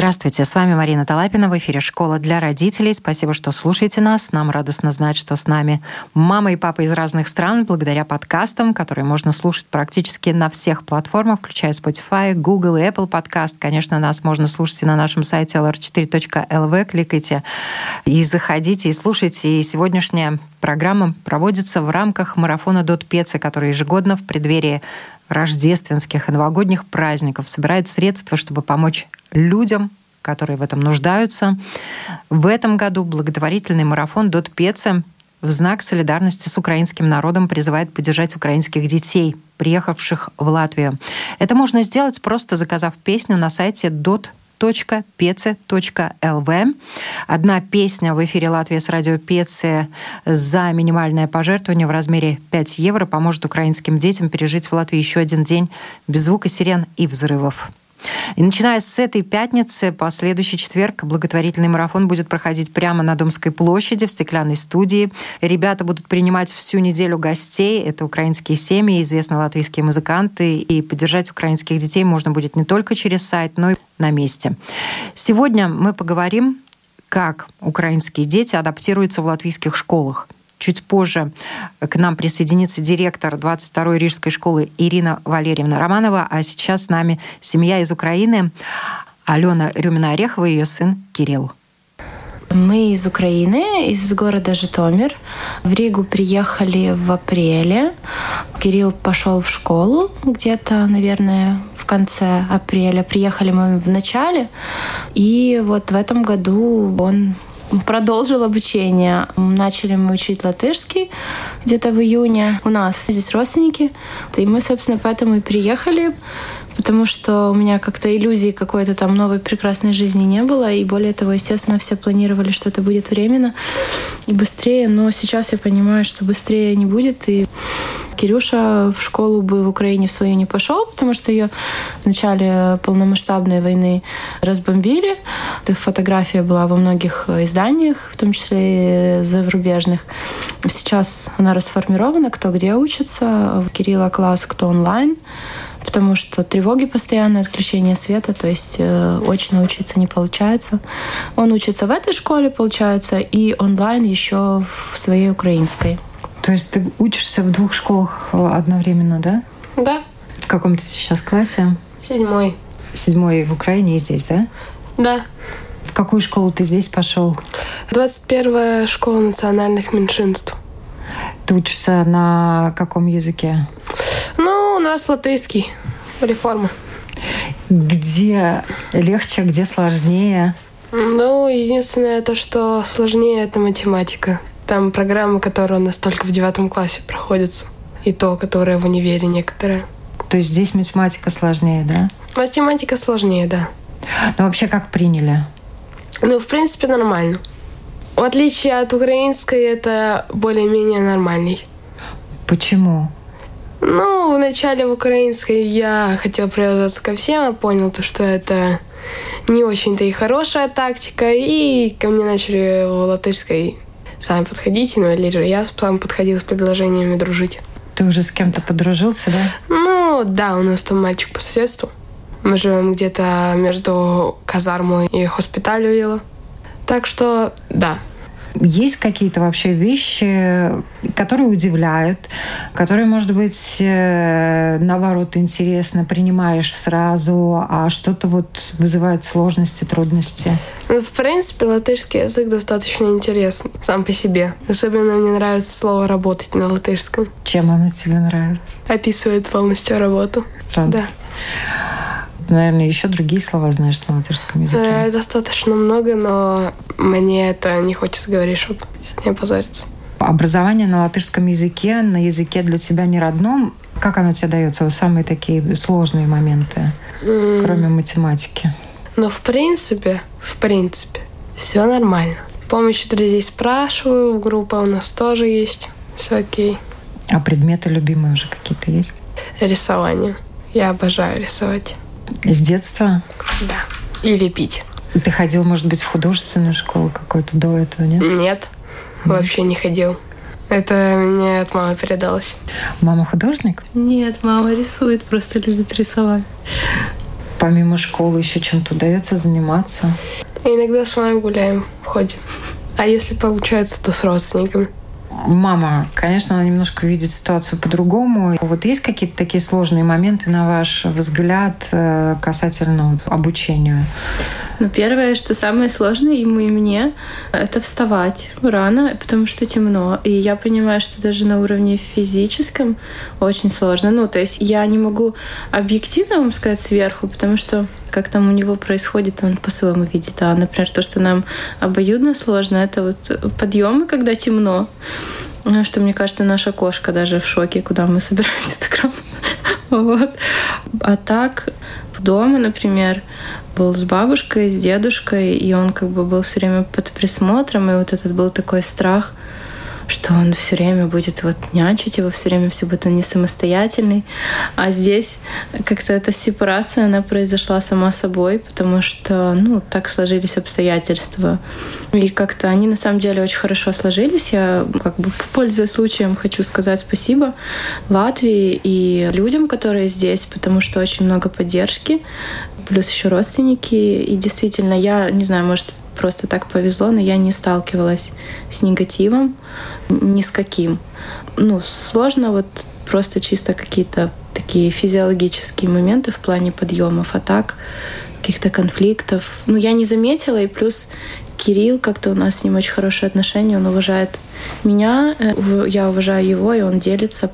Здравствуйте, с вами Марина Талапина в эфире «Школа для родителей». Спасибо, что слушаете нас. Нам радостно знать, что с нами мама и папа из разных стран, благодаря подкастам, которые можно слушать практически на всех платформах, включая Spotify, Google и Apple подкаст. Конечно, нас можно слушать и на нашем сайте lr4.lv. Кликайте и заходите, и слушайте. И сегодняшняя программа проводится в рамках марафона Дот Пеца, который ежегодно в преддверии рождественских и новогодних праздников собирает средства, чтобы помочь людям, которые в этом нуждаются. В этом году благотворительный марафон «Дот Пеца» в знак солидарности с украинским народом призывает поддержать украинских детей, приехавших в Латвию. Это можно сделать, просто заказав песню на сайте dot pece.lv. Одна песня в эфире Латвии с радио Пеце за минимальное пожертвование в размере 5 евро поможет украинским детям пережить в Латвии еще один день без звука сирен и взрывов. И начиная с этой пятницы по следующий четверг благотворительный марафон будет проходить прямо на Домской площади в стеклянной студии. Ребята будут принимать всю неделю гостей. Это украинские семьи, известные латвийские музыканты. И поддержать украинских детей можно будет не только через сайт, но и на месте. Сегодня мы поговорим, как украинские дети адаптируются в латвийских школах – Чуть позже к нам присоединится директор 22-й Рижской школы Ирина Валерьевна Романова, а сейчас с нами семья из Украины Алена Рюмина-Орехова и ее сын Кирилл. Мы из Украины, из города Житомир. В Ригу приехали в апреле. Кирилл пошел в школу где-то, наверное, в конце апреля. Приехали мы в начале. И вот в этом году он продолжил обучение. Начали мы учить латышский где-то в июне. У нас здесь родственники, и мы, собственно, поэтому и приехали, потому что у меня как-то иллюзии какой-то там новой прекрасной жизни не было, и более того, естественно, все планировали, что это будет временно и быстрее, но сейчас я понимаю, что быстрее не будет, и Кирюша в школу бы в Украине в свою не пошел, потому что ее в начале полномасштабной войны разбомбили. Эта фотография была во многих изданиях, в том числе и зарубежных. Сейчас она расформирована, кто где учится. Кирилла класс, кто онлайн потому что тревоги постоянное отключение света, то есть э, очно учиться не получается. Он учится в этой школе, получается, и онлайн еще в своей украинской. То есть ты учишься в двух школах э, одновременно, да? Да. В каком ты сейчас классе? Седьмой. Седьмой в Украине и здесь, да? Да. В какую школу ты здесь пошел? 21-я школа национальных меньшинств. Ты учишься на каком языке? У нас латышский. Реформа. Где легче, где сложнее? Ну, единственное то, что сложнее, это математика. Там программы, которые у нас только в девятом классе проходятся. И то, которое в универе некоторые. То есть здесь математика сложнее, да? Математика сложнее, да. Ну вообще как приняли? Ну, в принципе, нормально. В отличие от украинской, это более-менее нормальный. Почему? Ну, вначале в украинской я хотел привязаться ко всем, а понял то, что это не очень-то и хорошая тактика, и ко мне начали в латышской сами подходите, ну или же я сам подходил с предложениями дружить. Ты уже с кем-то подружился, да? Ну, да, у нас там мальчик по соседству. Мы живем где-то между казармой и хоспиталью. Так что, да, есть какие-то вообще вещи, которые удивляют, которые, может быть, э, наоборот, интересно, принимаешь сразу, а что-то вот вызывает сложности, трудности? Ну, в принципе, латышский язык достаточно интересный сам по себе. Особенно мне нравится слово «работать» на латышском. Чем оно тебе нравится? Описывает полностью работу. Странно. Да наверное, еще другие слова знаешь на латышском языке. Да, достаточно много, но мне это не хочется говорить, чтобы не позориться. Образование на латышском языке, на языке для тебя не родном, как оно тебе дается? Вот самые такие сложные моменты, mm. кроме математики. Ну, в принципе, в принципе, все нормально. Помощи друзей спрашиваю, группа у нас тоже есть. все окей. А предметы любимые уже какие-то есть? Рисование. Я обожаю рисовать. С детства? Да. И лепить. Ты ходил, может быть, в художественную школу какую-то до этого, нет? Нет, вообще не ходил. Это мне от мамы передалось. Мама художник? Нет, мама рисует, просто любит рисовать. Помимо школы еще чем-то удается заниматься? Иногда с мамой гуляем, ходим. А если получается, то с родственниками. Мама, конечно, она немножко видит ситуацию по-другому. Вот есть какие-то такие сложные моменты, на ваш взгляд, э, касательно обучения? Ну, первое, что самое сложное ему и мне, это вставать рано, потому что темно. И я понимаю, что даже на уровне физическом очень сложно. Ну, то есть я не могу объективно вам сказать сверху, потому что как там у него происходит, он по-своему видит. А, например, то, что нам обоюдно сложно, это вот подъемы, когда темно. Ну, что, мне кажется, наша кошка даже в шоке, куда мы собираемся так рано. Вот. А так, дома, например, был с бабушкой, с дедушкой, и он как бы был все время под присмотром, и вот этот был такой страх — что он все время будет вот нянчить его, все время все будет он не самостоятельный. А здесь как-то эта сепарация, она произошла сама собой, потому что, ну, так сложились обстоятельства. И как-то они на самом деле очень хорошо сложились. Я как бы пользуясь случаем хочу сказать спасибо Латвии и людям, которые здесь, потому что очень много поддержки, плюс еще родственники. И действительно, я не знаю, может, просто так повезло, но я не сталкивалась с негативом ни с каким. Ну, сложно вот просто чисто какие-то такие физиологические моменты в плане подъемов, а так каких-то конфликтов. Ну, я не заметила, и плюс Кирилл, как-то у нас с ним очень хорошие отношения, он уважает меня, э, я уважаю его, и он делится.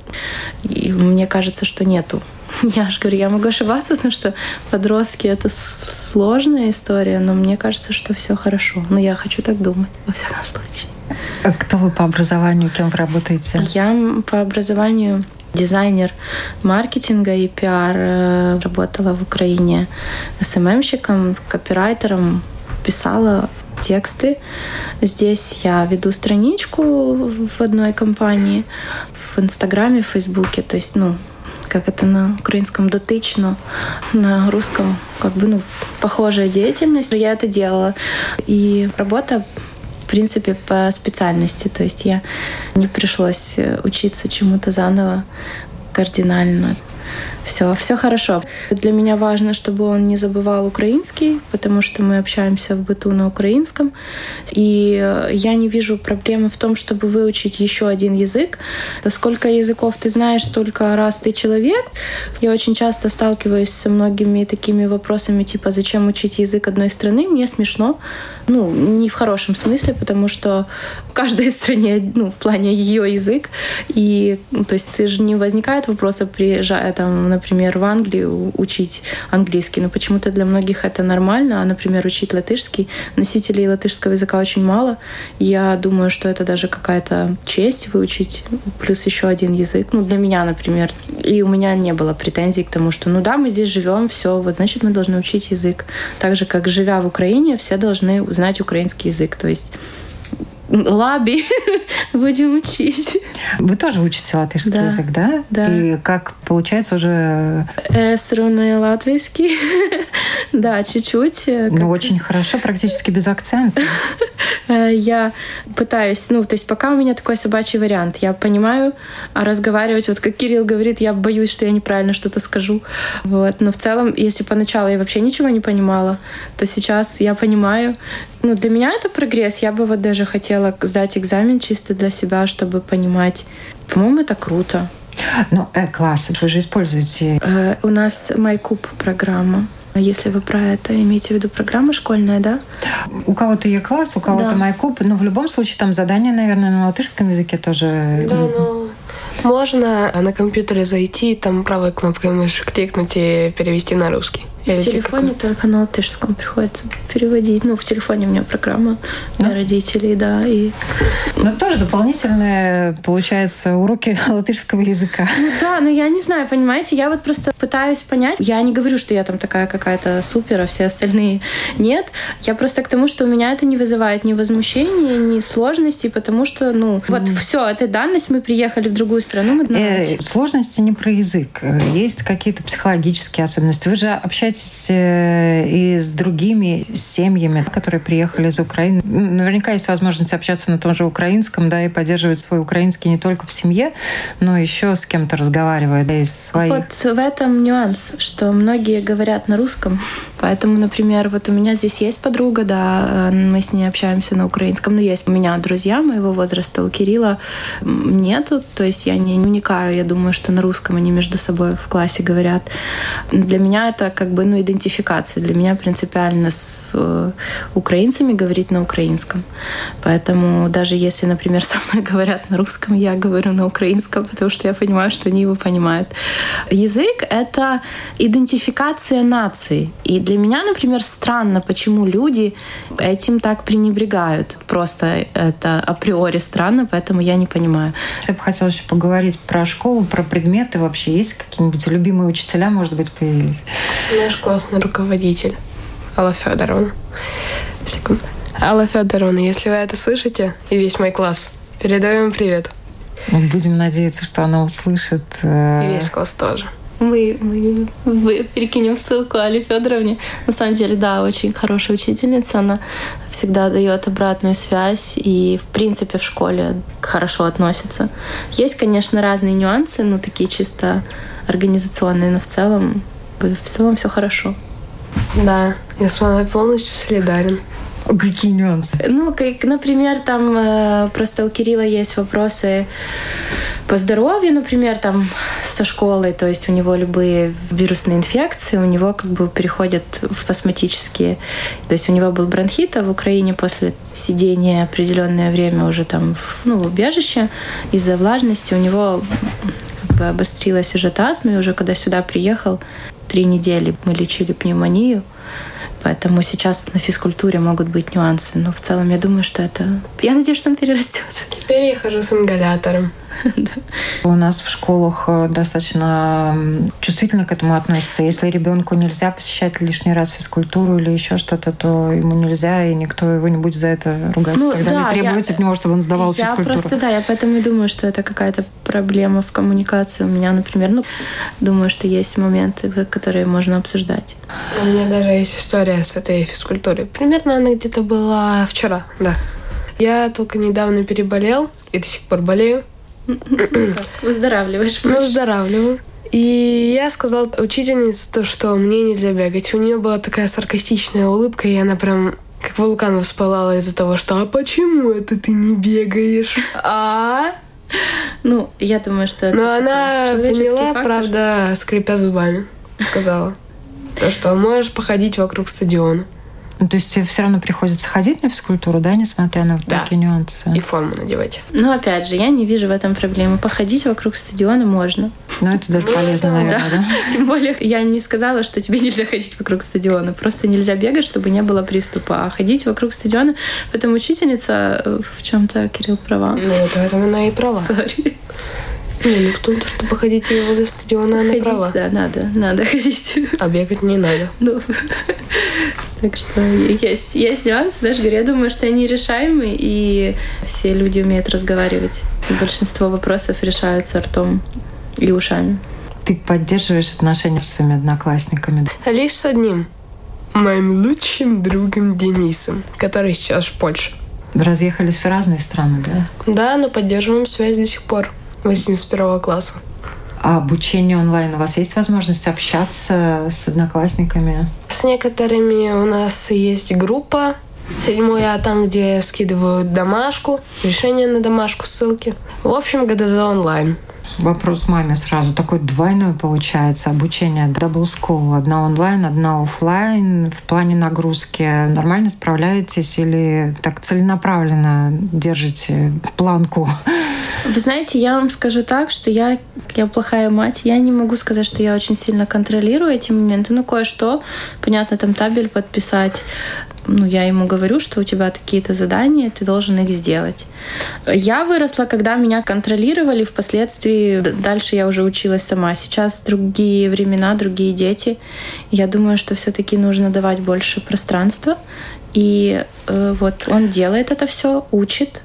И мне кажется, что нету. Я же говорю, я могу ошибаться, потому что подростки — это сложная история, но мне кажется, что все хорошо. Но я хочу так думать, во всяком случае. А кто вы по образованию, кем вы работаете? Я по образованию дизайнер маркетинга и пиар. Э, работала в Украине СММщиком, копирайтером, писала тексты. Здесь я веду страничку в одной компании, в Инстаграме, в Фейсбуке. То есть, ну, как это на украинском дотычно, на русском как бы ну, похожая деятельность. Я это делала. И работа в принципе, по специальности. То есть я не пришлось учиться чему-то заново кардинально все, все хорошо. Для меня важно, чтобы он не забывал украинский, потому что мы общаемся в быту на украинском. И э, я не вижу проблемы в том, чтобы выучить еще один язык. Сколько языков ты знаешь, столько раз ты человек. Я очень часто сталкиваюсь со многими такими вопросами, типа, зачем учить язык одной страны? Мне смешно. Ну, не в хорошем смысле, потому что в каждой стране, ну, в плане ее язык. И, ну, то есть, ты же не возникает вопроса, приезжая там, например, в Англию учить английский, но почему-то для многих это нормально, а, например, учить латышский. Носителей латышского языка очень мало. Я думаю, что это даже какая-то честь выучить, плюс еще один язык. Ну, для меня, например. И у меня не было претензий к тому, что, ну да, мы здесь живем, все, вот значит, мы должны учить язык. Так же, как живя в Украине, все должны знать украинский язык. То есть лаби будем учить. Вы тоже учите латышский да. язык, да? Да. И как получается уже... Es runāju латвийский. да, чуть-чуть. Э, ну, очень хорошо, практически без акцента. Э, я пытаюсь, ну, то есть пока у меня такой собачий вариант. Я понимаю, а разговаривать, вот как Кирилл говорит, я боюсь, что я неправильно что-то скажу. Вот. Но в целом, если поначалу я вообще ничего не понимала, то сейчас я понимаю, ну, для меня это прогресс. Я бы вот даже хотела сдать экзамен чисто для себя, чтобы понимать. По-моему, это круто. Ну, э, класс, вы же используете... Э, у нас MyCube программа. Если вы про это имеете в виду программа школьная, да? У кого-то Е-класс, у кого-то да. MyCube, но в любом случае там задание, наверное, на латышском языке тоже... Да, но можно на компьютере зайти, там правой кнопкой мыши кликнуть и перевести на русский. В телефоне какой? только на латышском приходится переводить. Ну, в телефоне у меня программа для родителей, да. И... Но тоже дополнительные, получается, уроки латышского языка. Ну да, но я не знаю, понимаете, я вот просто пытаюсь понять. Я не говорю, что я там такая какая-то супер, а все остальные нет. Я просто к тому, что у меня это не вызывает ни возмущения, ни сложностей, потому что, ну, вот mm. все, это данность, мы приехали в другую страну, мы э, Сложности не про язык. Есть какие-то психологические особенности. Вы же общаетесь э, и с другими семьями, которые приехали из Украины. Наверняка есть возможность общаться на том же украинском, да, и поддерживать свой украинский не только в семье, но еще с кем-то разговаривая, да, из своих. Вот в этом нюанс, что многие говорят на русском. Поэтому, например, вот у меня здесь есть подруга, да, мы с ней общаемся на украинском, но есть у меня друзья моего возраста, у Кирилла нету, то есть я не уникаю, я думаю, что на русском они между собой в классе говорят. Для меня это как бы, ну, идентификация. Для меня принципиально с э, украинцами говорить на украинском. Поэтому даже если, например, со мной говорят на русском, я говорю на украинском, потому что я понимаю, что они его понимают. Язык — это идентификация нации. И для меня, например, странно, почему люди этим так пренебрегают. Просто это априори странно, поэтому я не понимаю. Я бы хотела еще поговорить про школу, про предметы. Вообще есть какие-нибудь любимые учителя, может быть, появились? Наш классный руководитель Алла Федоровна. Секунду. Алла Федоровна, если вы это слышите, и весь мой класс, передаем привет. Будем надеяться, что она услышит. Э, и весь класс тоже. Мы, мы, мы перекинем ссылку Али Федоровне. На самом деле, да, очень хорошая учительница. Она всегда дает обратную связь и, в принципе, в школе хорошо относится. Есть, конечно, разные нюансы, но такие чисто организационные, но в целом, в целом все хорошо. Да, я с вами полностью солидарен. Какие нюансы? Ну, как, например, там э, просто у Кирилла есть вопросы по здоровью, например, там со школой, то есть у него любые вирусные инфекции, у него как бы переходят в астматические. То есть у него был бронхит, а в Украине после сидения определенное время уже там ну, в убежище из-за влажности у него как бы обострилась уже астма, и уже когда сюда приехал, три недели мы лечили пневмонию. Поэтому сейчас на физкультуре могут быть нюансы. Но в целом я думаю, что это... Я надеюсь, что он перерастет. Теперь я хожу с ингалятором. У нас в школах э, достаточно чувствительно к этому относятся. Если ребенку нельзя посещать лишний раз физкультуру или еще что-то, то ему нельзя, и никто его не будет за это ругать. Ну, Тогда да, не требуется я, от него, чтобы он сдавал я физкультуру. Я просто, да, я поэтому и думаю, что это какая-то проблема в коммуникации. У меня, например, ну, думаю, что есть моменты, которые можно обсуждать. У меня даже есть история с этой физкультурой. Примерно она где-то была вчера, да. Я только недавно переболел и до сих пор болею. Выздоравливаешь. Выздоравливаю. И я сказала учительнице то, что мне нельзя бегать. У нее была такая саркастичная улыбка, и она прям как вулкан воспалала из-за того, что «А почему это ты не бегаешь?» А? Ну, я думаю, что это Но она поняла, фактор. правда, скрипя зубами, сказала. То, что можешь походить вокруг стадиона. Ну, то есть тебе все равно приходится ходить на физкультуру, да, несмотря на да. такие нюансы? И форму надевать. Ну, опять же, я не вижу в этом проблемы. Походить вокруг стадиона можно. Ну, это даже полезно, наверное, да. да? Тем более, я не сказала, что тебе нельзя ходить вокруг стадиона. Просто нельзя бегать, чтобы не было приступа. А ходить вокруг стадиона... Поэтому учительница э, в чем-то, Кирилл, права. Ну, поэтому она и права. Сори. Не, ну в том, что походить возле стадиона, она ходить, права. да, надо, надо ходить. А бегать не надо. Ну, так что есть, есть нюансы, знаешь, говорю, я думаю, что они решаемы, и все люди умеют разговаривать. Большинство вопросов решаются ртом и ушами. Ты поддерживаешь отношения с своими одноклассниками? Лишь с одним. Моим лучшим другом Денисом, который сейчас в Польше. Разъехались в разные страны, да? Да, но поддерживаем связь до сих пор. 81 класса. А обучение онлайн у вас есть возможность общаться с одноклассниками? С некоторыми у нас есть группа седьмая, там, где скидывают домашку, решение на домашку, ссылки. В общем, ГДЗ онлайн. Вопрос маме сразу. Такой двойной получается обучение Double School. Одна онлайн, одна офлайн. В плане нагрузки нормально справляетесь или так целенаправленно держите планку Вы знаете, я вам скажу так, что я, я плохая мать. Я не могу сказать, что я очень сильно контролирую эти моменты. Ну, кое-что, понятно, там табель подписать, ну, я ему говорю, что у тебя такие-то задания, ты должен их сделать. Я выросла, когда меня контролировали, впоследствии дальше я уже училась сама. Сейчас другие времена, другие дети. Я думаю, что все-таки нужно давать больше пространства. И э, вот он делает это все, учит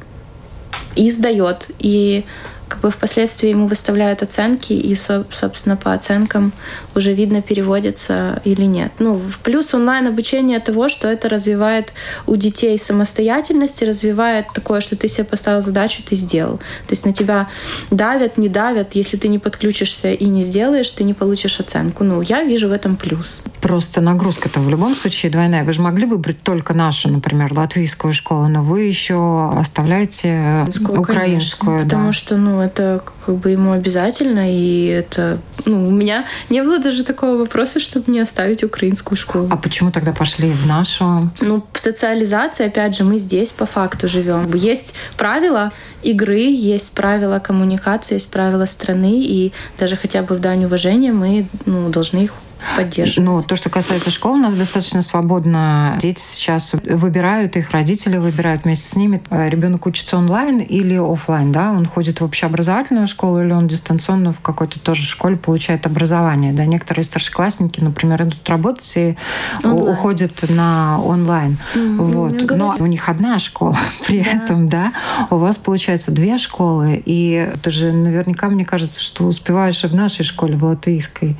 и сдает. И как бы впоследствии ему выставляют оценки, и, собственно, по оценкам уже видно, переводится или нет. Ну, в плюс онлайн-обучение того, что это развивает у детей самостоятельность и развивает такое, что ты себе поставил задачу, ты сделал. То есть на тебя давят, не давят. Если ты не подключишься и не сделаешь, ты не получишь оценку. Ну, я вижу в этом плюс. Просто нагрузка-то в любом случае двойная. Вы же могли выбрать только нашу, например, латвийскую школу, но вы еще оставляете украинскую. Конечно, да. Потому что, ну, это как бы ему обязательно, и это... Ну, у меня не было даже такого вопроса, чтобы не оставить украинскую школу. А почему тогда пошли в нашу? Ну, социализация, опять же, мы здесь по факту живем. Есть правила игры, есть правила коммуникации, есть правила страны, и даже хотя бы в дань уважения мы ну, должны их поддерживать. Ну, то, что касается школ, у нас достаточно свободно. Дети сейчас выбирают, их родители выбирают вместе с ними. Ребенок учится онлайн или офлайн, да? Он ходит в общеобразовательную школу или он дистанционно в какой-то тоже школе получает образование, да? Некоторые старшеклассники, например, идут работать и онлайн. уходят на онлайн. Mm-hmm. Вот. Но у них одна школа при да. этом, да? У вас, получается, две школы, и ты же наверняка, мне кажется, что успеваешь и в нашей школе, в латвийской.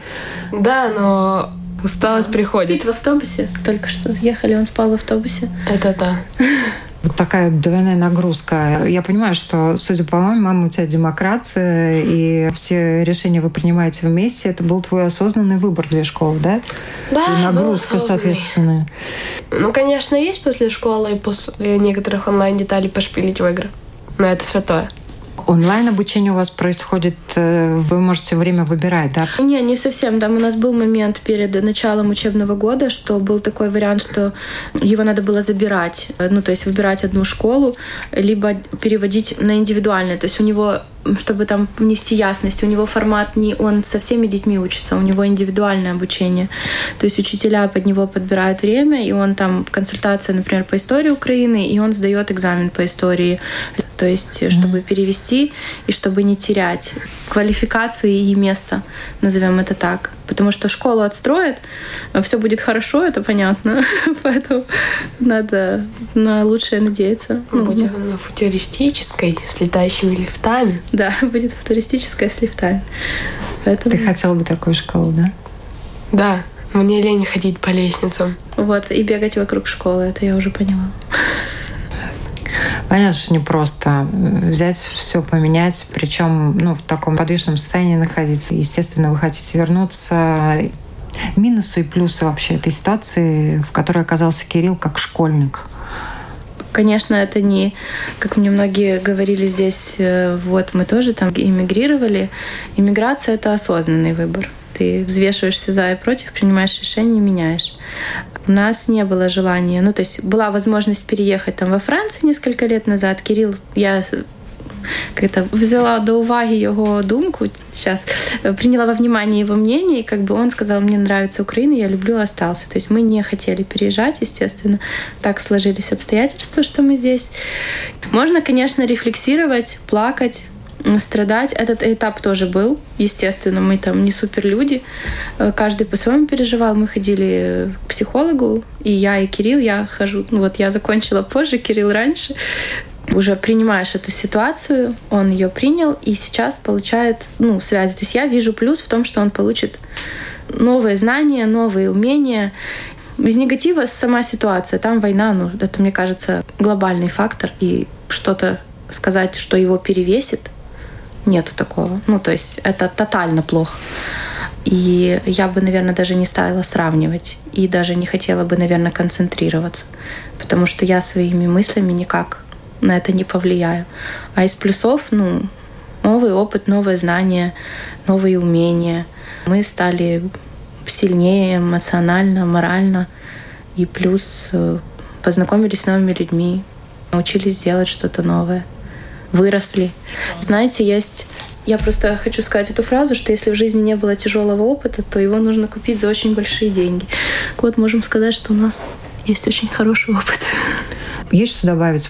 Да, но усталость он приходит. Спит в автобусе. Только что ехали, он спал в автобусе. Это да. Вот такая двойная нагрузка. Я понимаю, что, судя по маме, мама у тебя демократ, и все решения вы принимаете вместе. Это был твой осознанный выбор две школы, да? Да, и нагрузка, соответственно. Ну, конечно, есть после школы и после некоторых онлайн-деталей пошпилить в игры. Но это святое. Онлайн-обучение у вас происходит, э, вы можете время выбирать, да? Не, не совсем. Там у нас был момент перед началом учебного года, что был такой вариант, что его надо было забирать, ну, то есть выбирать одну школу, либо переводить на индивидуальное. То есть у него чтобы там внести ясность. У него формат не он со всеми детьми учится, у него индивидуальное обучение. То есть учителя под него подбирают время, и он там консультация, например, по истории Украины, и он сдает экзамен по истории. То есть, чтобы mm-hmm. Перевести и чтобы не терять квалификацию и место, назовем это так. Потому что школу отстроят, все будет хорошо, это понятно. Поэтому надо на лучшее надеяться. Ну, будет на футуристической с летающими лифтами. Да, будет футуристическая с лифтами. Поэтому... Ты хотела бы такую школу, да? Да, мне лень ходить по лестницам. Вот, и бегать вокруг школы, это я уже поняла. Понятно, что не просто взять все поменять, причем ну, в таком подвижном состоянии находиться. Естественно, вы хотите вернуться. Минусы и плюсы вообще этой ситуации, в которой оказался Кирилл как школьник. Конечно, это не, как мне многие говорили здесь, э, вот мы тоже там эмигрировали. Иммиграция — это осознанный выбор. Ты взвешиваешься за и против, принимаешь решение и меняешь. У нас не было желания, ну то есть была возможность переехать там во Францию несколько лет назад. Кирилл, я как-то взяла до уваги его думку сейчас, приняла во внимание его мнение, и как бы он сказал, мне нравится Украина, я люблю, остался. То есть мы не хотели переезжать, естественно. Так сложились обстоятельства, что мы здесь. Можно, конечно, рефлексировать, плакать, страдать. Этот этап тоже был, естественно, мы там не супер люди, э, каждый по-своему переживал. Мы ходили к психологу, и я, и Кирилл, я хожу, ну вот я закончила позже, Кирилл раньше. Уже принимаешь эту ситуацию, он ее принял, и сейчас получает ну, связи. То есть я вижу плюс в том, что он получит новые знания, новые умения. Без негатива сама ситуация. Там война, ну, это, мне кажется, глобальный фактор. И что-то сказать, что его перевесит, Нету такого. Ну, то есть это тотально плохо. И я бы, наверное, даже не стала сравнивать. И даже не хотела бы, наверное, концентрироваться. Потому что я своими мыслями никак на это не повлияю. А из плюсов, ну, новый опыт, новые знания, новые умения. Мы стали сильнее эмоционально, морально. И плюс э, познакомились с новыми людьми, научились делать что-то новое. Выросли. Знаете, есть я просто хочу сказать эту фразу, что если в жизни не было тяжелого опыта, то его нужно купить за очень большие деньги. Вот можем сказать, что у нас есть очень хороший опыт. Есть что добавить?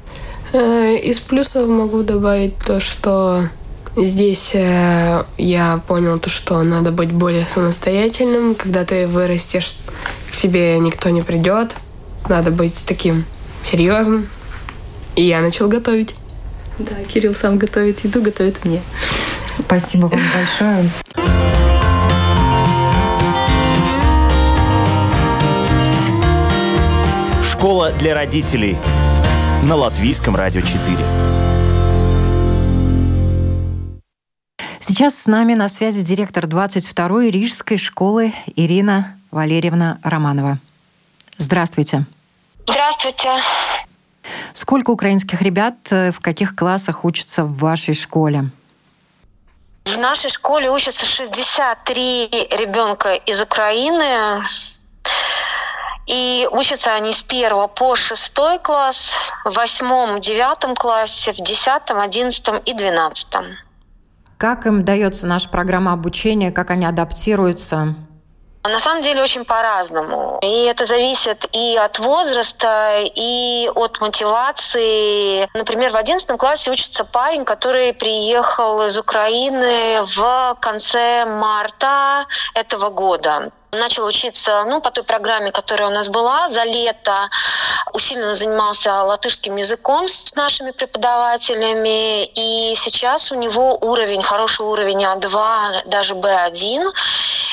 Э, из плюсов могу добавить то, что здесь э, я понял то, что надо быть более самостоятельным. Когда ты вырастешь, к тебе никто не придет. Надо быть таким серьезным. И я начал готовить. Да, Кирилл сам готовит еду, готовит мне. Спасибо вам большое. Школа для родителей на Латвийском радио 4. Сейчас с нами на связи директор 22-й Рижской школы Ирина Валерьевна Романова. Здравствуйте. Здравствуйте. Сколько украинских ребят э, в каких классах учатся в вашей школе? В нашей школе учатся 63 ребенка из Украины. И учатся они с первого по шестой класс, в восьмом, девятом классе, в десятом, одиннадцатом и двенадцатом. Как им дается наша программа обучения, как они адаптируются? На самом деле очень по-разному. И это зависит и от возраста, и от мотивации. Например, в 11 классе учится парень, который приехал из Украины в конце марта этого года начал учиться ну, по той программе, которая у нас была за лето. Усиленно занимался латышским языком с нашими преподавателями. И сейчас у него уровень, хороший уровень А2, даже Б1.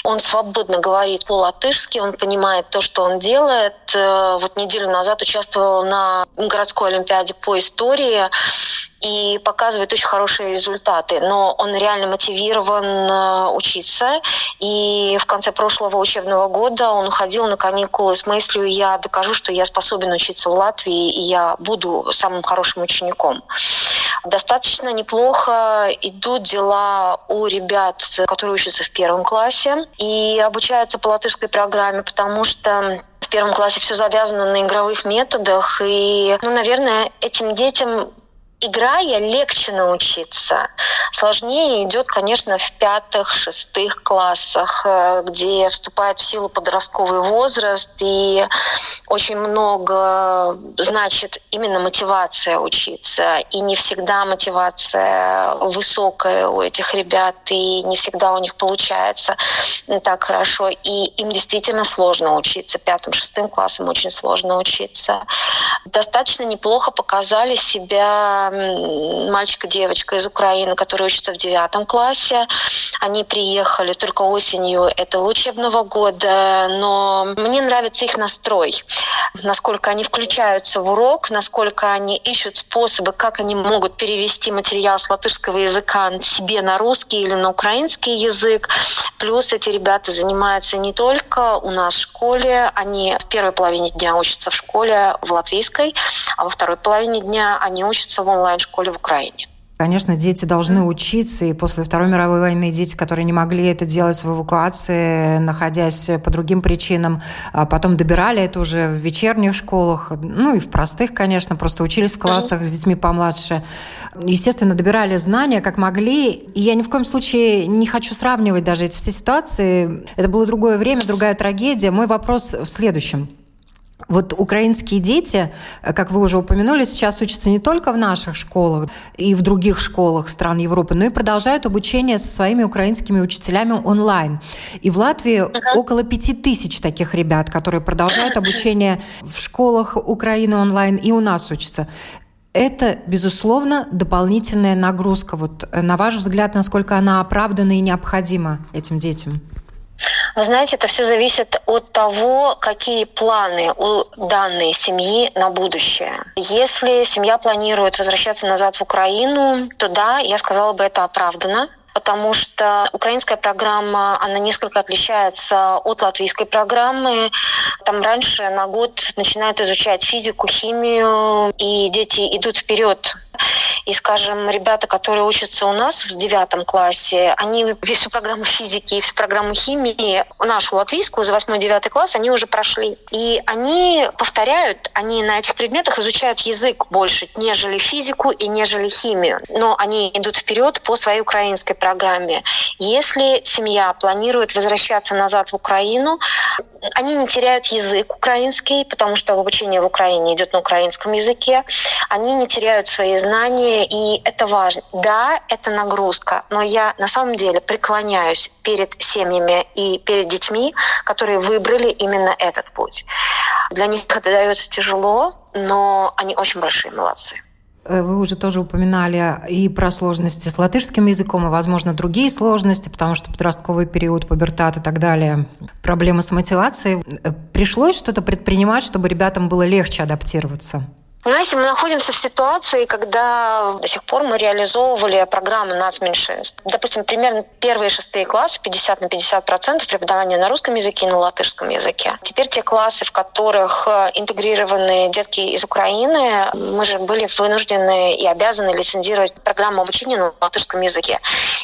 Он свободно говорит по-латышски, он понимает то, что он делает. Э, вот неделю назад участвовал на городской олимпиаде по истории и показывает очень хорошие результаты. Но он реально мотивирован э, учиться. И в конце прошлого учебного года он уходил на каникулы с мыслью «я докажу, что я способен учиться в Латвии, и я буду самым хорошим учеником». Достаточно неплохо идут дела у ребят, которые учатся в первом классе и обучаются по латышской программе, потому что в первом классе все завязано на игровых методах. И, ну, наверное, этим детям играя легче научиться. Сложнее идет, конечно, в пятых, шестых классах, э, где вступает в силу подростковый возраст, и очень много значит именно мотивация учиться. И не всегда мотивация высокая у этих ребят, и не всегда у них получается так хорошо. И им действительно сложно учиться. Пятым, шестым классом очень сложно учиться. Достаточно неплохо показали себя мальчик и девочка из Украины, которые учатся в девятом классе. Они приехали только осенью этого учебного года, но мне нравится их настрой, насколько они включаются в урок, насколько они ищут способы, как они могут перевести материал с латышского языка себе на русский или на украинский язык. Плюс эти ребята занимаются не только у нас в школе, они в первой половине дня учатся в школе в латвийской, а во второй половине дня они учатся в онлайн-школе в Украине. Конечно, дети должны учиться, и после Второй мировой войны дети, которые не могли это делать в эвакуации, находясь по другим причинам, а потом добирали это уже в вечерних школах, ну и в простых, конечно, просто учились в классах с детьми помладше. Естественно, добирали знания, как могли, и я ни в коем случае не хочу сравнивать даже эти все ситуации. Это было другое время, другая трагедия. Мой вопрос в следующем. Вот украинские дети, э, как вы уже упомянули, сейчас учатся не только в наших школах и в других школах стран Европы, но и продолжают обучение со своими украинскими учителями онлайн. И в Латвии около пяти тысяч таких ребят, которые продолжают обучение в школах Украины онлайн и у нас учатся. Это, безусловно, дополнительная нагрузка. Вот э, на ваш взгляд, насколько она оправдана и необходима этим детям? Вы знаете, это все зависит от того, какие планы у данной семьи на будущее. Если семья планирует возвращаться назад в Украину, то да, я сказала бы, это оправдано потому что украинская программа, она несколько отличается от латвийской программы. Там раньше на год начинают изучать физику, химию, и дети идут вперед И, скажем, ребята, которые учатся у нас в девятом классе, они всю программу физики и всю программу химии, нашу латвийскую за восьмой-девятый класс, они уже прошли. И они повторяют, они на этих предметах изучают язык больше, нежели физику и нежели химию. Но они идут вперед по своей украинской программе. Если семья планирует возвращаться назад в Украину, они не теряют язык украинский, потому что обучение в Украине идет на украинском языке. Они не теряют свои знания, и это важно. Да, это нагрузка, но я на самом деле преклоняюсь перед семьями и перед детьми, которые выбрали именно этот путь. Для них это дается тяжело, но они очень большие молодцы. Э, вы уже тоже упоминали и про сложности с латышским языком, и, возможно, другие сложности, потому что подростковый период, пубертат и так далее, проблемы с мотивацией. Э, пришлось что-то предпринимать, чтобы ребятам было легче адаптироваться? Знаете, мы находимся в ситуации, когда до сих пор мы реализовывали программы нацменьшинств. Допустим, примерно первые шестые классы 50 на 50 процентов преподавания на русском языке и на латышском языке. Теперь те классы, в которых э, интегрированы детки из Украины, мы же были вынуждены и обязаны лицензировать программу обучения на латышском языке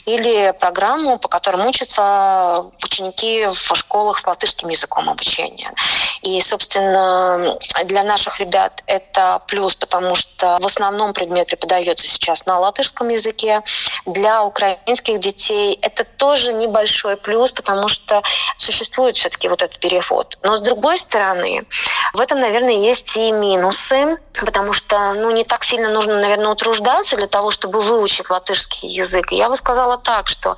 или программу, по которым учатся ученики в школах с латышским языком обучения. И, собственно, для наших ребят это плюс, потому что в основном предмет преподается сейчас на латышском языке. Для украинских детей это тоже небольшой плюс, потому что существует все-таки вот этот перевод. Но с другой стороны, в этом, наверное, есть и минусы, потому что ну, не так сильно нужно, наверное, утруждаться для того, чтобы выучить латышский язык. Я бы сказала так, что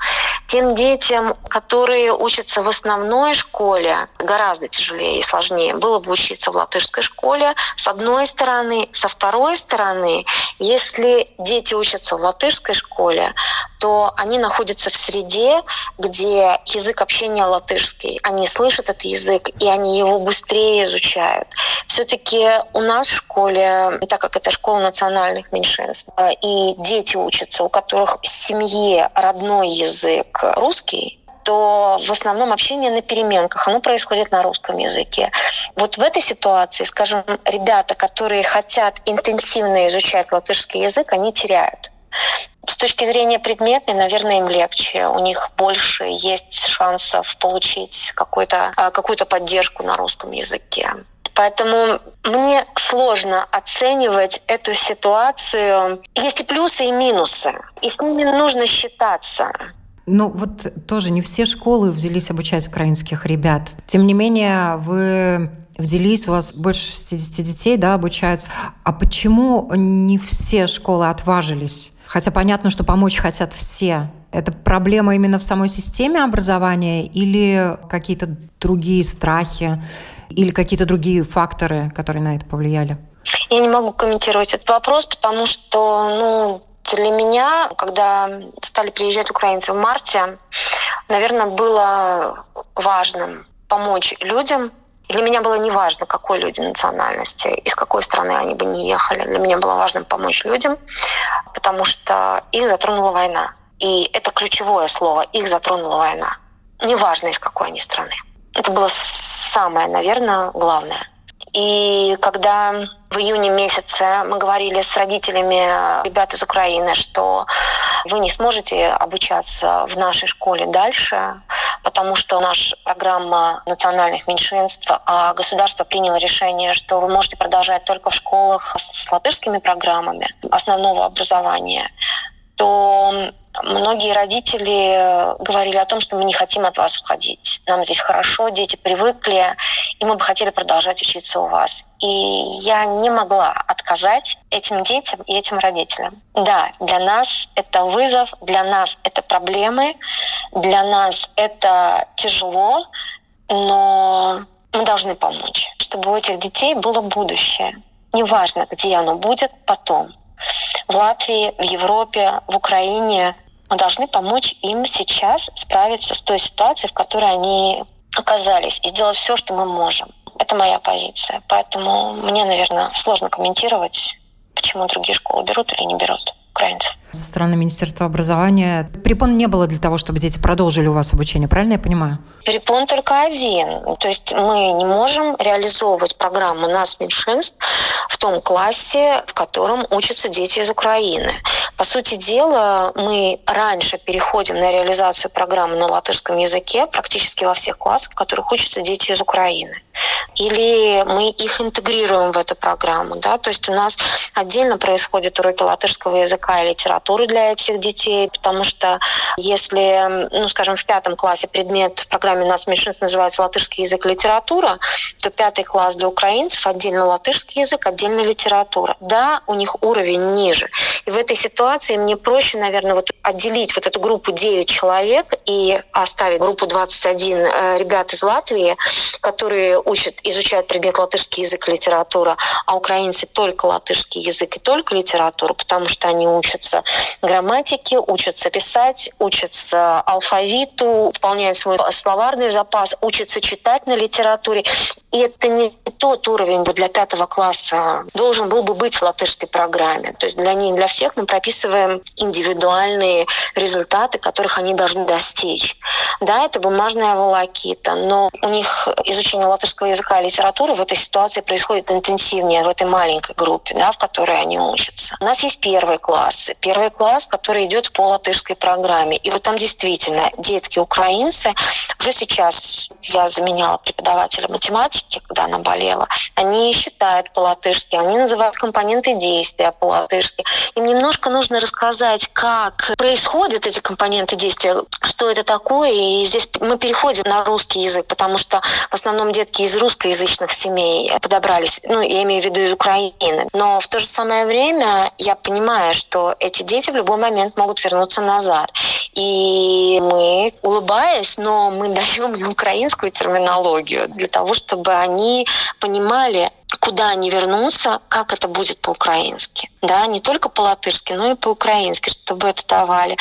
тем детям, которые учатся в основной школе, гораздо тяжелее и сложнее было бы учиться в латышской школе, с одной стороны, стороны, со второй стороны, если дети учатся в латышской школе, то они находятся в среде, где язык общения латышский. Они слышат этот язык, и они его быстрее изучают. Все-таки у нас в школе, так как это школа национальных меньшинств, и дети учатся, у которых в семье родной язык русский, то в основном общение на переменках, оно происходит на русском языке. Вот в этой ситуации, скажем, ребята, которые хотят интенсивно изучать латышский язык, они теряют. С точки зрения предметной, наверное, им легче. У них больше есть шансов получить какую-то а, какую поддержку на русском языке. Поэтому мне сложно оценивать эту ситуацию. Есть и плюсы, и минусы. И с ними нужно считаться. Ну вот тоже не все школы взялись обучать украинских ребят. Тем не менее, вы взялись, у вас больше 60 детей, да, обучаются. А почему не все школы отважились? Хотя понятно, что помочь хотят все. Это проблема именно в самой системе образования или какие-то другие страхи, или какие-то другие факторы, которые на это повлияли? Я не могу комментировать этот вопрос, потому что, ну, для меня, когда стали приезжать украинцы в марте, наверное, было важным помочь людям. для меня было не важно, какой люди национальности, из какой страны они бы не ехали. Для меня было важно помочь людям, потому что их затронула война. И это ключевое слово. Их затронула война. Неважно, из какой они страны. Это было самое, наверное, главное. И когда в июне месяце мы говорили с родителями ребят из Украины, что вы не сможете обучаться в нашей школе дальше, потому что наша программа национальных меньшинств, а государство приняло решение, что вы можете продолжать только в школах с латышскими программами основного образования, то многие родители говорили о том, что мы не хотим от вас уходить. Нам здесь хорошо, дети привыкли, и мы бы хотели продолжать учиться у вас. И я не могла отказать этим детям и этим родителям. Да, для нас это вызов, для нас это проблемы, для нас это тяжело, но мы должны помочь, чтобы у этих детей было будущее. Неважно, где оно будет потом в Латвии, в Европе, в Украине. Должны помочь им сейчас справиться с той ситуацией, в которой они оказались, и сделать все, что мы можем. Это моя позиция. Поэтому мне, наверное, сложно комментировать, почему другие школы берут или не берут. украинцев. Со стороны Министерства образования препон не было для того, чтобы дети продолжили у вас обучение, правильно я понимаю? Перепон только один. То есть мы не можем реализовывать программу нас меньшинств в том классе, в котором учатся дети из Украины. По сути дела, мы раньше переходим на реализацию программы на латышском языке практически во всех классах, в которых учатся дети из Украины. Или мы их интегрируем в эту программу. Да? То есть у нас отдельно происходят уроки латышского языка и литературы для этих детей, потому что если, ну, скажем, в пятом классе предмет в программе программе «Нас меньшинств» называется «Латышский язык и литература», то пятый класс для украинцев отдельно латышский язык, отдельно литература. Да, у них уровень ниже. И в этой ситуации мне проще, наверное, вот отделить вот эту группу 9 человек и оставить группу 21 э, ребят из Латвии, которые учат, изучают предмет латышский язык и литература, а украинцы только латышский язык и только литературу, потому что они учатся грамматике, учатся писать, учатся алфавиту, выполняют свой словарь словарный запас, учится читать на литературе. И это не тот уровень для пятого класса должен был бы быть в латышской программе. То есть для них, для всех мы прописываем индивидуальные результаты, которых они должны достичь. Да, это бумажная волокита, но у них изучение латышского языка и литературы в этой ситуации происходит интенсивнее в этой маленькой группе, да, в которой они учатся. У нас есть первый класс. Первый класс, который идет по латышской программе. И вот там действительно детки украинцы уже сейчас я заменяла преподавателя математики, когда она болела. Они считают по-латышски, они называют компоненты действия по-латышски. Им немножко нужно рассказать, как происходят эти компоненты действия, что это такое. И здесь мы переходим на русский язык, потому что в основном детки из русскоязычных семей подобрались, ну, я имею в виду из Украины. Но в то же самое время я понимаю, что эти дети в любой момент могут вернуться назад. И мы, улыбаясь, но мы даем им украинскую терминологию для того, чтобы они понимали, куда они вернутся, как это будет по-украински. Да, не только по-латышски, но и по-украински, чтобы это давали.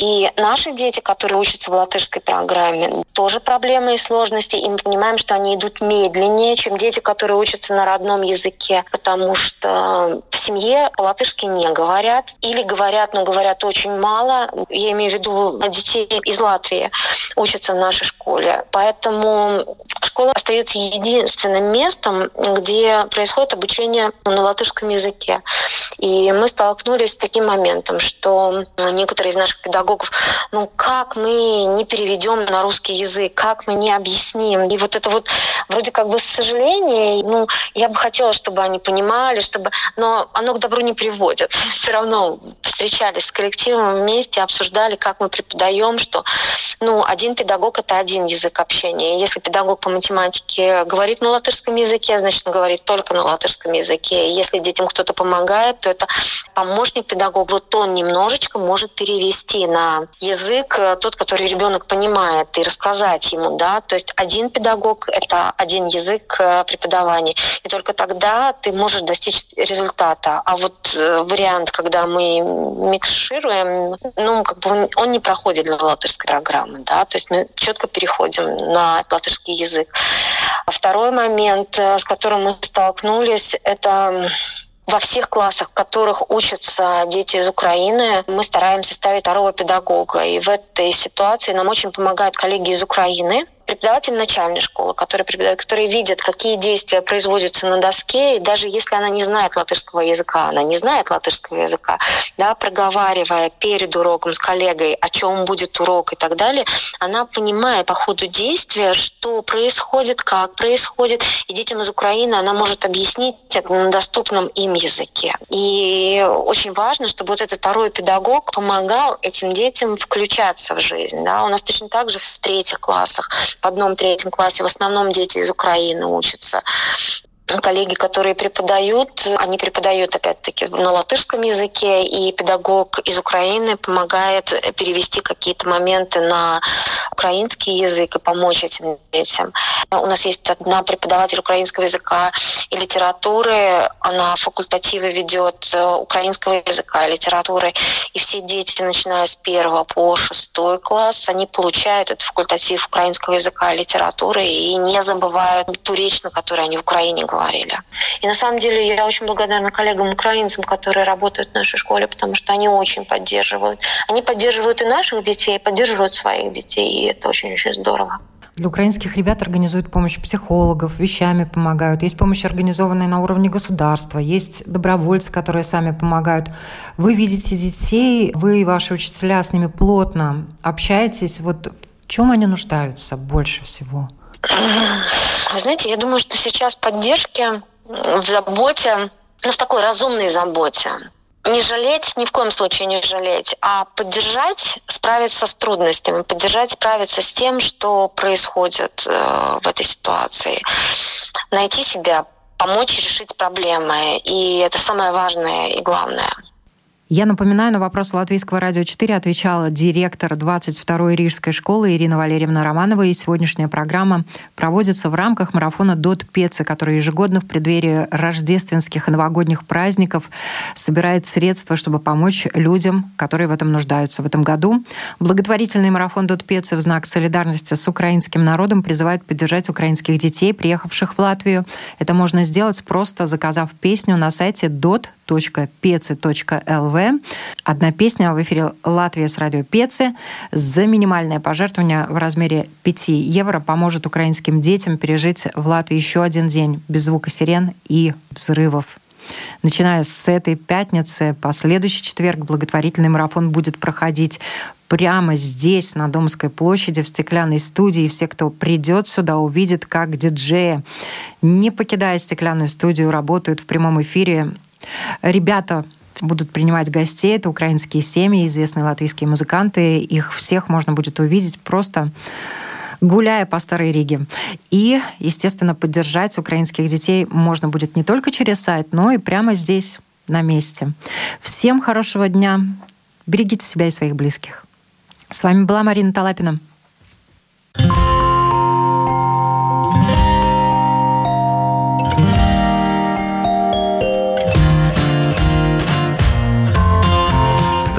И наши дети, которые учатся в латышской программе, тоже проблемы и сложности. И мы понимаем, что они идут медленнее, чем дети, которые учатся на родном языке, потому что в семье по-латышски не говорят. Или говорят, но говорят очень мало. Я имею в виду детей из Латвии учатся в нашей школе. Поэтому школа остается единственным местом, где происходит обучение на латышском языке. И мы столкнулись с таким моментом, что некоторые из наших педагогов, ну как мы не переведем на русский язык, как мы не объясним. И вот это вот вроде как бы сожаление, ну я бы хотела, чтобы они понимали, чтобы, но оно к добру не приводит. Все равно встречались с коллективом вместе, обсуждали, как мы преподаем, что ну один педагог это один язык общения. Если педагог по математике говорит на латышском языке, значит он говорит только на латышском языке. Если детям кто-то помогает, то это помощник педагога. Вот он немножечко может перевести на язык э, тот, который ребенок понимает, и рассказать ему, да. То есть один педагог — это один язык э, преподавания. И только тогда ты можешь достичь результата. А вот э, вариант, когда мы микшируем, ну, как бы он, он не проходит для латышской программы, да. То есть мы четко переходим на латышский язык. А второй момент, с которым мы столкнулись, это во всех классах, в которых учатся дети из Украины, мы стараемся ставить второго педагога. И в этой ситуации нам очень помогают коллеги из Украины, преподаватель начальной школы, который преподает, которые видят, какие действия производятся на доске, и даже если она не знает латышского языка, она не знает латышского языка, да, проговаривая перед уроком с коллегой, о чем будет урок и так далее, она понимает по ходу действия, что происходит, как происходит, и детям из Украины она может объяснить это на доступном им языке. И очень важно, чтобы вот этот второй педагог помогал этим детям включаться в жизнь. Да? У нас точно так же в третьих классах в одном-третьем классе в основном дети из Украины учатся коллеги, которые преподают, они преподают опять-таки на латышском языке, и педагог из Украины помогает перевести какие-то моменты на украинский язык и помочь этим детям. У нас есть одна преподаватель украинского языка и литературы, она факультативы ведет украинского языка и литературы, и все дети, начиная с первого по шестой класс, они получают этот факультатив украинского языка и литературы и не забывают ту речь, на которой они в Украине говорят говорили. И на самом деле я очень благодарна коллегам-украинцам, которые работают в нашей школе, потому что они очень поддерживают. Они поддерживают и наших детей, и поддерживают своих детей, и это очень-очень здорово. Для украинских ребят организуют помощь психологов, вещами помогают. Есть помощь, организованная на уровне государства. Есть добровольцы, которые сами помогают. Вы видите детей, вы и ваши учителя с ними плотно общаетесь. Вот в чем они нуждаются больше всего? Знаете, я думаю, что сейчас поддержки в заботе, ну, в такой разумной заботе не жалеть, ни в коем случае не жалеть, а поддержать, справиться с трудностями, поддержать, справиться с тем, что происходит э, в этой ситуации. Найти себя, помочь решить проблемы. И это самое важное и главное. Я напоминаю, на вопрос Латвийского радио 4 отвечала директор 22-й Рижской школы Ирина Валерьевна Романова. И сегодняшняя программа проводится в рамках марафона «Дот Пецы», который ежегодно в преддверии рождественских и новогодних праздников собирает средства, чтобы помочь людям, которые в этом нуждаются. В этом году благотворительный марафон «Дот Пецы» в знак солидарности с украинским народом призывает поддержать украинских детей, приехавших в Латвию. Это можно сделать просто заказав песню на сайте dot www.peci.lv. Одна песня в эфире Латвия с радио Пецы за минимальное пожертвование в размере 5 евро поможет украинским детям пережить в Латвии еще один день без звука сирен и взрывов. Начиная с этой пятницы по следующий четверг благотворительный марафон будет проходить прямо здесь, на Домской площади, в стеклянной студии. Все, кто придет сюда, увидит, как диджеи, не покидая стеклянную студию, работают в прямом эфире Ребята будут принимать гостей. Это украинские семьи, известные латвийские музыканты. Их всех можно будет увидеть просто гуляя по Старой Риге. И, естественно, поддержать украинских детей можно будет не только через сайт, но и прямо здесь, на месте. Всем хорошего дня. Берегите себя и своих близких. С вами была Марина Талапина.